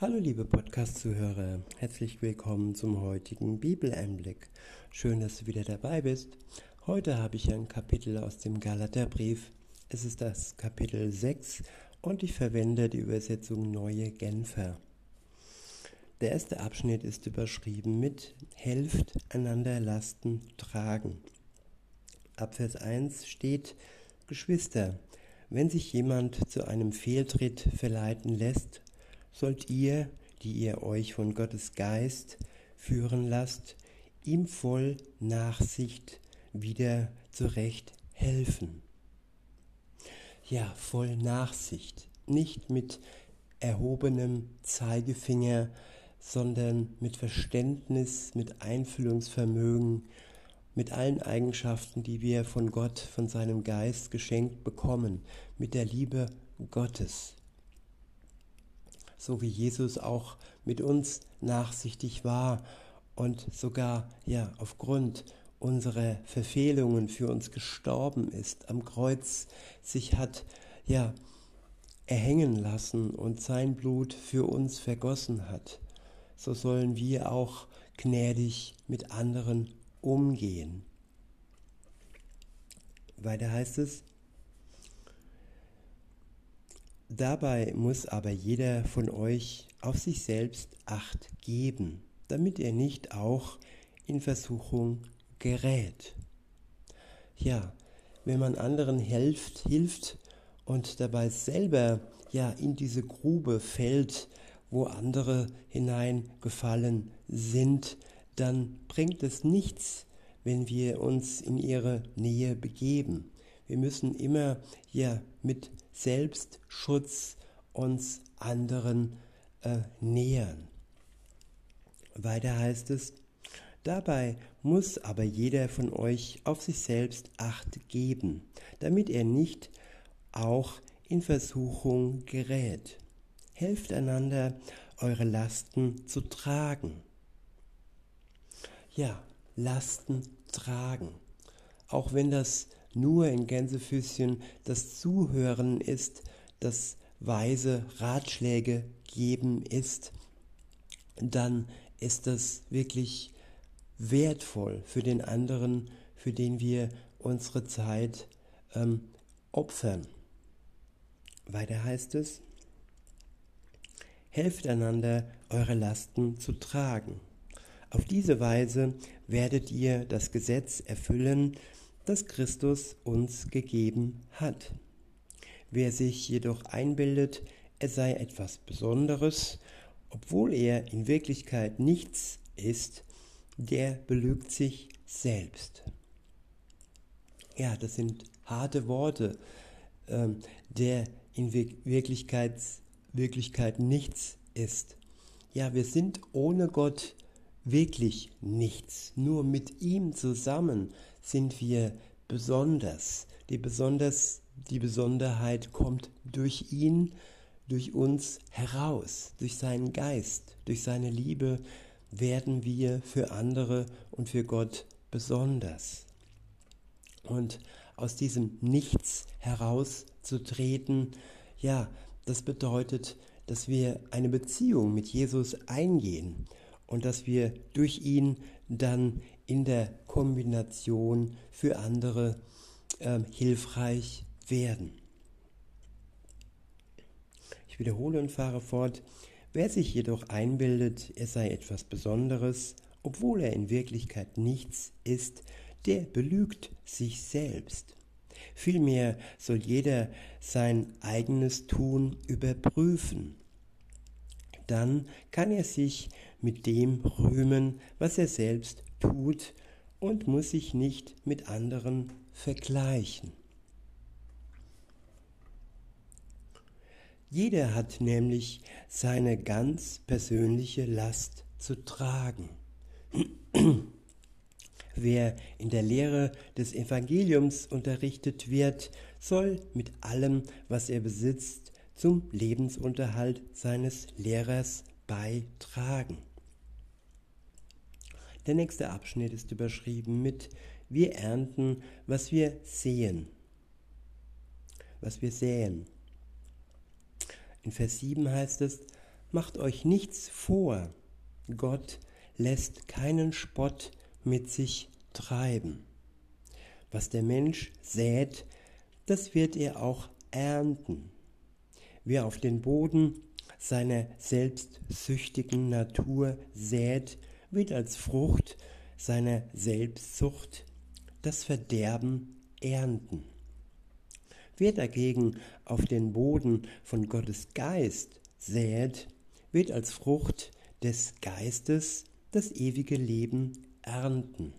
Hallo liebe Podcast-Zuhörer, herzlich willkommen zum heutigen Bibeleinblick. Schön, dass du wieder dabei bist. Heute habe ich ein Kapitel aus dem Galaterbrief. Es ist das Kapitel 6 und ich verwende die Übersetzung Neue Genfer. Der erste Abschnitt ist überschrieben mit Helft einander Lasten tragen. Ab Vers 1 steht Geschwister, wenn sich jemand zu einem Fehltritt verleiten lässt, sollt ihr, die ihr euch von Gottes Geist führen lasst, ihm voll Nachsicht wieder zurecht helfen. Ja, voll Nachsicht, nicht mit erhobenem Zeigefinger, sondern mit Verständnis, mit Einfühlungsvermögen, mit allen Eigenschaften, die wir von Gott, von seinem Geist geschenkt bekommen, mit der Liebe Gottes so wie Jesus auch mit uns nachsichtig war und sogar ja aufgrund unserer Verfehlungen für uns gestorben ist, am Kreuz sich hat ja erhängen lassen und sein Blut für uns vergossen hat, so sollen wir auch gnädig mit anderen umgehen. Weiter heißt es, Dabei muss aber jeder von euch auf sich selbst acht geben, damit er nicht auch in Versuchung gerät. Ja, wenn man anderen hilft, hilft und dabei selber ja in diese Grube fällt, wo andere hineingefallen sind, dann bringt es nichts, wenn wir uns in ihre Nähe begeben. Wir müssen immer ja mit Selbstschutz uns anderen äh, nähern. Weiter heißt es, Dabei muss aber jeder von euch auf sich selbst acht geben, damit er nicht auch in Versuchung gerät. Helft einander, eure Lasten zu tragen. Ja, Lasten tragen. Auch wenn das nur in Gänsefüßchen das Zuhören ist, das weise Ratschläge geben ist, dann ist das wirklich wertvoll für den anderen, für den wir unsere Zeit ähm, opfern. Weiter heißt es, helft einander, eure Lasten zu tragen. Auf diese Weise werdet ihr das Gesetz erfüllen, das Christus uns gegeben hat. Wer sich jedoch einbildet, er sei etwas Besonderes, obwohl er in Wirklichkeit nichts ist, der belügt sich selbst. Ja, das sind harte Worte. Ähm, der in Wirklichkeit, Wirklichkeit nichts ist. Ja, wir sind ohne Gott wirklich nichts. Nur mit ihm zusammen sind wir besonders. Die, besonders, die Besonderheit kommt durch ihn, durch uns heraus, durch seinen Geist, durch seine Liebe werden wir für andere und für Gott besonders. Und aus diesem Nichts herauszutreten, ja, das bedeutet, dass wir eine Beziehung mit Jesus eingehen und dass wir durch ihn dann in der Kombination für andere äh, hilfreich werden. Ich wiederhole und fahre fort. Wer sich jedoch einbildet, er sei etwas Besonderes, obwohl er in Wirklichkeit nichts ist, der belügt sich selbst. Vielmehr soll jeder sein eigenes Tun überprüfen. Dann kann er sich mit dem rühmen, was er selbst tut und muss sich nicht mit anderen vergleichen. Jeder hat nämlich seine ganz persönliche Last zu tragen. Wer in der Lehre des Evangeliums unterrichtet wird, soll mit allem, was er besitzt, zum Lebensunterhalt seines Lehrers beitragen. Der nächste Abschnitt ist überschrieben mit Wir ernten, was wir sehen. Was wir säen. In Vers 7 heißt es, macht euch nichts vor, Gott lässt keinen Spott mit sich treiben. Was der Mensch sät, das wird er auch ernten. Wer auf den Boden seiner selbstsüchtigen Natur sät, wird als Frucht seiner Selbstsucht das Verderben ernten. Wer dagegen auf den Boden von Gottes Geist sät, wird als Frucht des Geistes das ewige Leben ernten.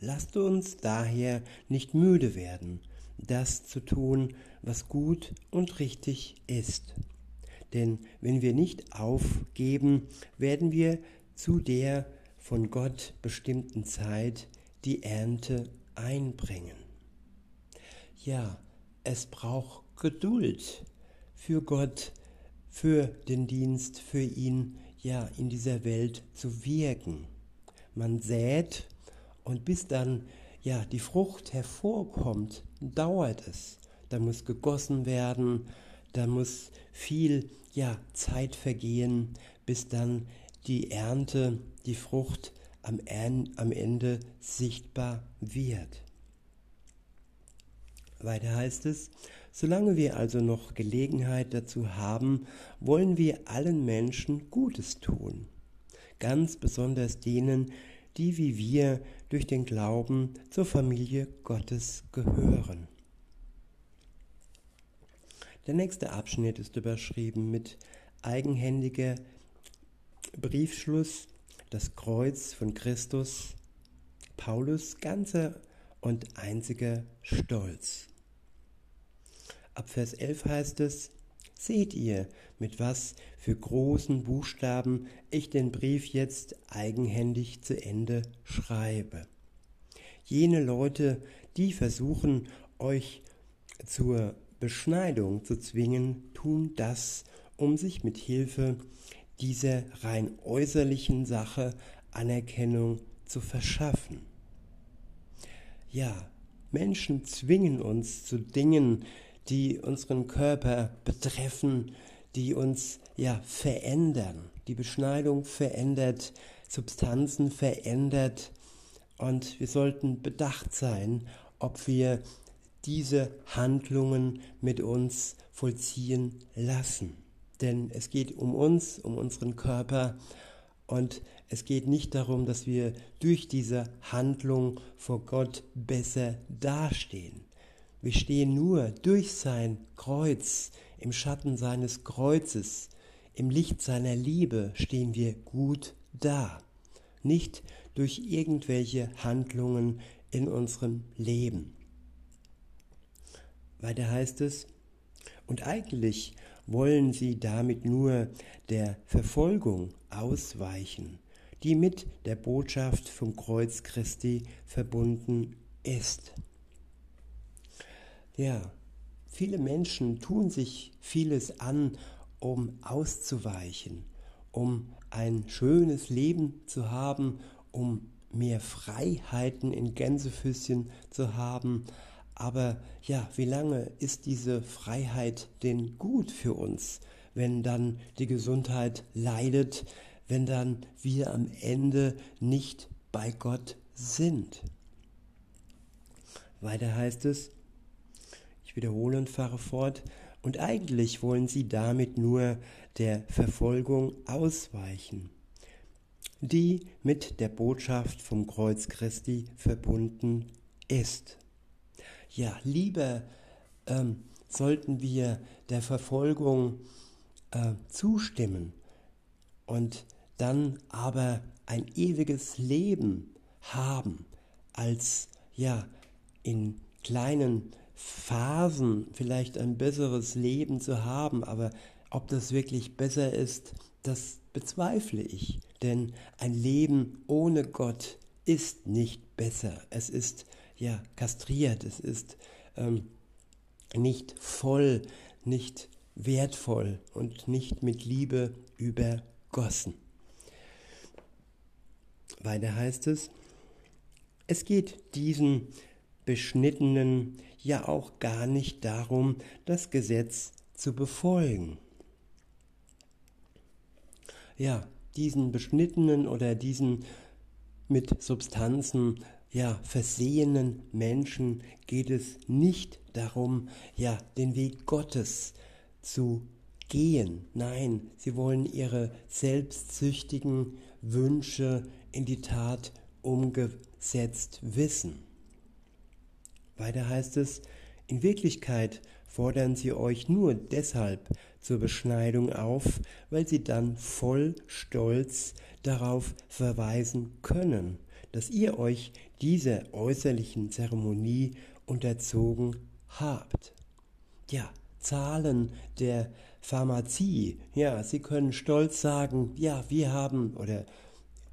Lasst uns daher nicht müde werden, das zu tun, was gut und richtig ist. Denn wenn wir nicht aufgeben, werden wir zu der von Gott bestimmten Zeit die Ernte einbringen. Ja, es braucht Geduld für Gott, für den Dienst, für ihn, ja, in dieser Welt zu wirken. Man sät und bis dann ja die Frucht hervorkommt, dauert es. Da muss gegossen werden, da muss viel ja Zeit vergehen, bis dann die Ernte, die Frucht am, am Ende sichtbar wird. Weiter heißt es, solange wir also noch Gelegenheit dazu haben, wollen wir allen Menschen Gutes tun, ganz besonders denen, die wie wir durch den Glauben zur Familie Gottes gehören. Der nächste Abschnitt ist überschrieben mit eigenhändiger Briefschluss, das Kreuz von Christus, Paulus ganzer und einziger Stolz. Ab Vers 11 heißt es, Seht ihr, mit was für großen Buchstaben ich den Brief jetzt eigenhändig zu Ende schreibe. Jene Leute, die versuchen, euch zur Beschneidung zu zwingen, tun das, um sich mit Hilfe dieser rein äußerlichen Sache Anerkennung zu verschaffen. Ja, Menschen zwingen uns zu Dingen, die unseren Körper betreffen, die uns ja verändern. Die Beschneidung verändert, Substanzen verändert und wir sollten bedacht sein, ob wir diese Handlungen mit uns vollziehen lassen. Denn es geht um uns, um unseren Körper und es geht nicht darum, dass wir durch diese Handlung vor Gott besser dastehen. Wir stehen nur durch sein Kreuz, im Schatten seines Kreuzes, im Licht seiner Liebe stehen wir gut da, nicht durch irgendwelche Handlungen in unserem Leben. Weiter heißt es, und eigentlich wollen sie damit nur der Verfolgung ausweichen, die mit der Botschaft vom Kreuz Christi verbunden ist. Ja, viele Menschen tun sich vieles an, um auszuweichen, um ein schönes Leben zu haben, um mehr Freiheiten in Gänsefüßchen zu haben. Aber ja, wie lange ist diese Freiheit denn gut für uns, wenn dann die Gesundheit leidet, wenn dann wir am Ende nicht bei Gott sind? Weiter heißt es, ich wiederhole und fahre fort. Und eigentlich wollen sie damit nur der Verfolgung ausweichen, die mit der Botschaft vom Kreuz Christi verbunden ist. Ja, lieber ähm, sollten wir der Verfolgung äh, zustimmen und dann aber ein ewiges Leben haben, als ja in kleinen Phasen vielleicht ein besseres Leben zu haben, aber ob das wirklich besser ist, das bezweifle ich. Denn ein Leben ohne Gott ist nicht besser. Es ist ja kastriert, es ist ähm, nicht voll, nicht wertvoll und nicht mit Liebe übergossen. Weiter heißt es, es geht diesen Beschnittenen ja auch gar nicht darum, das Gesetz zu befolgen. ja, diesen beschnittenen oder diesen mit Substanzen ja, versehenen Menschen geht es nicht darum, ja, den Weg Gottes zu gehen. Nein, sie wollen ihre selbstsüchtigen Wünsche in die Tat umgesetzt wissen. Weiter heißt es, in Wirklichkeit fordern sie euch nur deshalb zur Beschneidung auf, weil sie dann voll Stolz darauf verweisen können, dass ihr euch dieser äußerlichen Zeremonie unterzogen habt. Ja, Zahlen der Pharmazie, ja, sie können stolz sagen, ja, wir haben oder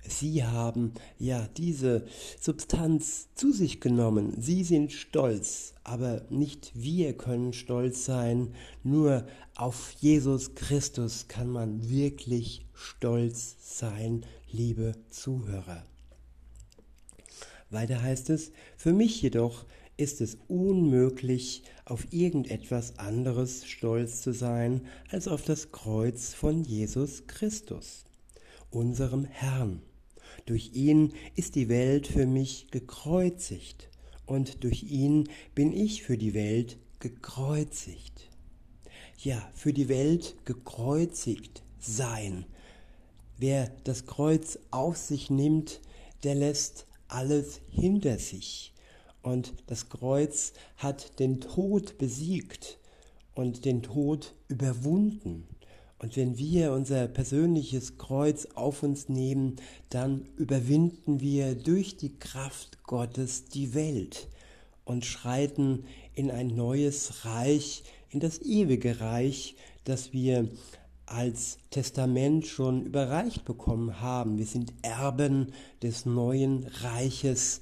Sie haben ja diese Substanz zu sich genommen. Sie sind stolz, aber nicht wir können stolz sein. Nur auf Jesus Christus kann man wirklich stolz sein, liebe Zuhörer. Weiter heißt es, für mich jedoch ist es unmöglich, auf irgendetwas anderes stolz zu sein als auf das Kreuz von Jesus Christus, unserem Herrn. Durch ihn ist die Welt für mich gekreuzigt und durch ihn bin ich für die Welt gekreuzigt. Ja, für die Welt gekreuzigt sein. Wer das Kreuz auf sich nimmt, der lässt alles hinter sich. Und das Kreuz hat den Tod besiegt und den Tod überwunden. Und wenn wir unser persönliches Kreuz auf uns nehmen, dann überwinden wir durch die Kraft Gottes die Welt und schreiten in ein neues Reich, in das ewige Reich, das wir als Testament schon überreicht bekommen haben. Wir sind Erben des neuen Reiches,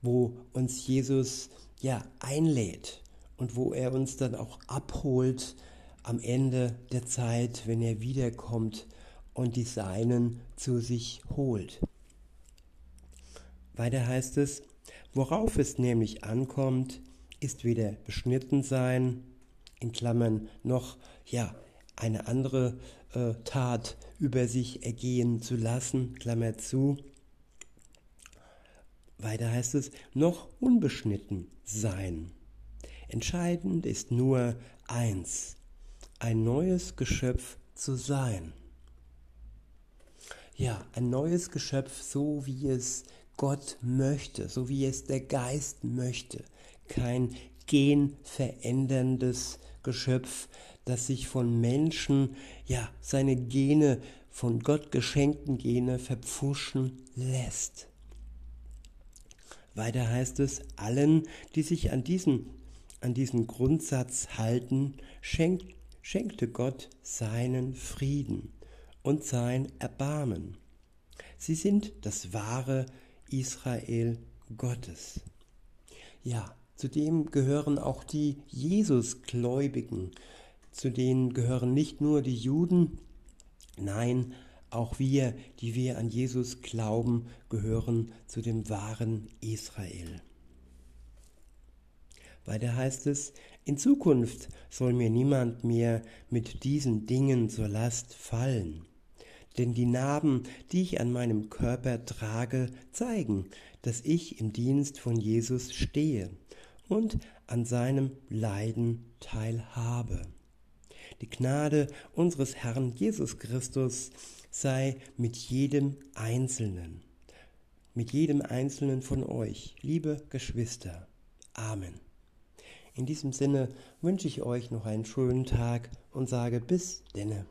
wo uns Jesus ja einlädt und wo er uns dann auch abholt am Ende der Zeit, wenn er wiederkommt und die Seinen zu sich holt. Weiter heißt es, worauf es nämlich ankommt, ist weder beschnitten sein, in Klammern noch, ja, eine andere äh, Tat über sich ergehen zu lassen, Klammer zu. Weiter heißt es, noch unbeschnitten sein. Entscheidend ist nur eins, ein neues Geschöpf zu sein. Ja, ein neues Geschöpf, so wie es Gott möchte, so wie es der Geist möchte. Kein genveränderndes Geschöpf, das sich von Menschen, ja, seine Gene, von Gott geschenkten Gene verpfuschen lässt. Weiter heißt es, allen, die sich an diesen, an diesen Grundsatz halten, schenkt schenkte Gott seinen Frieden und sein Erbarmen. Sie sind das wahre Israel Gottes. Ja, zu dem gehören auch die Jesusgläubigen, zu denen gehören nicht nur die Juden, nein, auch wir, die wir an Jesus glauben, gehören zu dem wahren Israel. Weiter heißt es, in Zukunft soll mir niemand mehr mit diesen Dingen zur Last fallen. Denn die Narben, die ich an meinem Körper trage, zeigen, dass ich im Dienst von Jesus stehe und an seinem Leiden teilhabe. Die Gnade unseres Herrn Jesus Christus sei mit jedem Einzelnen, mit jedem Einzelnen von euch, liebe Geschwister. Amen. In diesem Sinne wünsche ich euch noch einen schönen Tag und sage bis denne.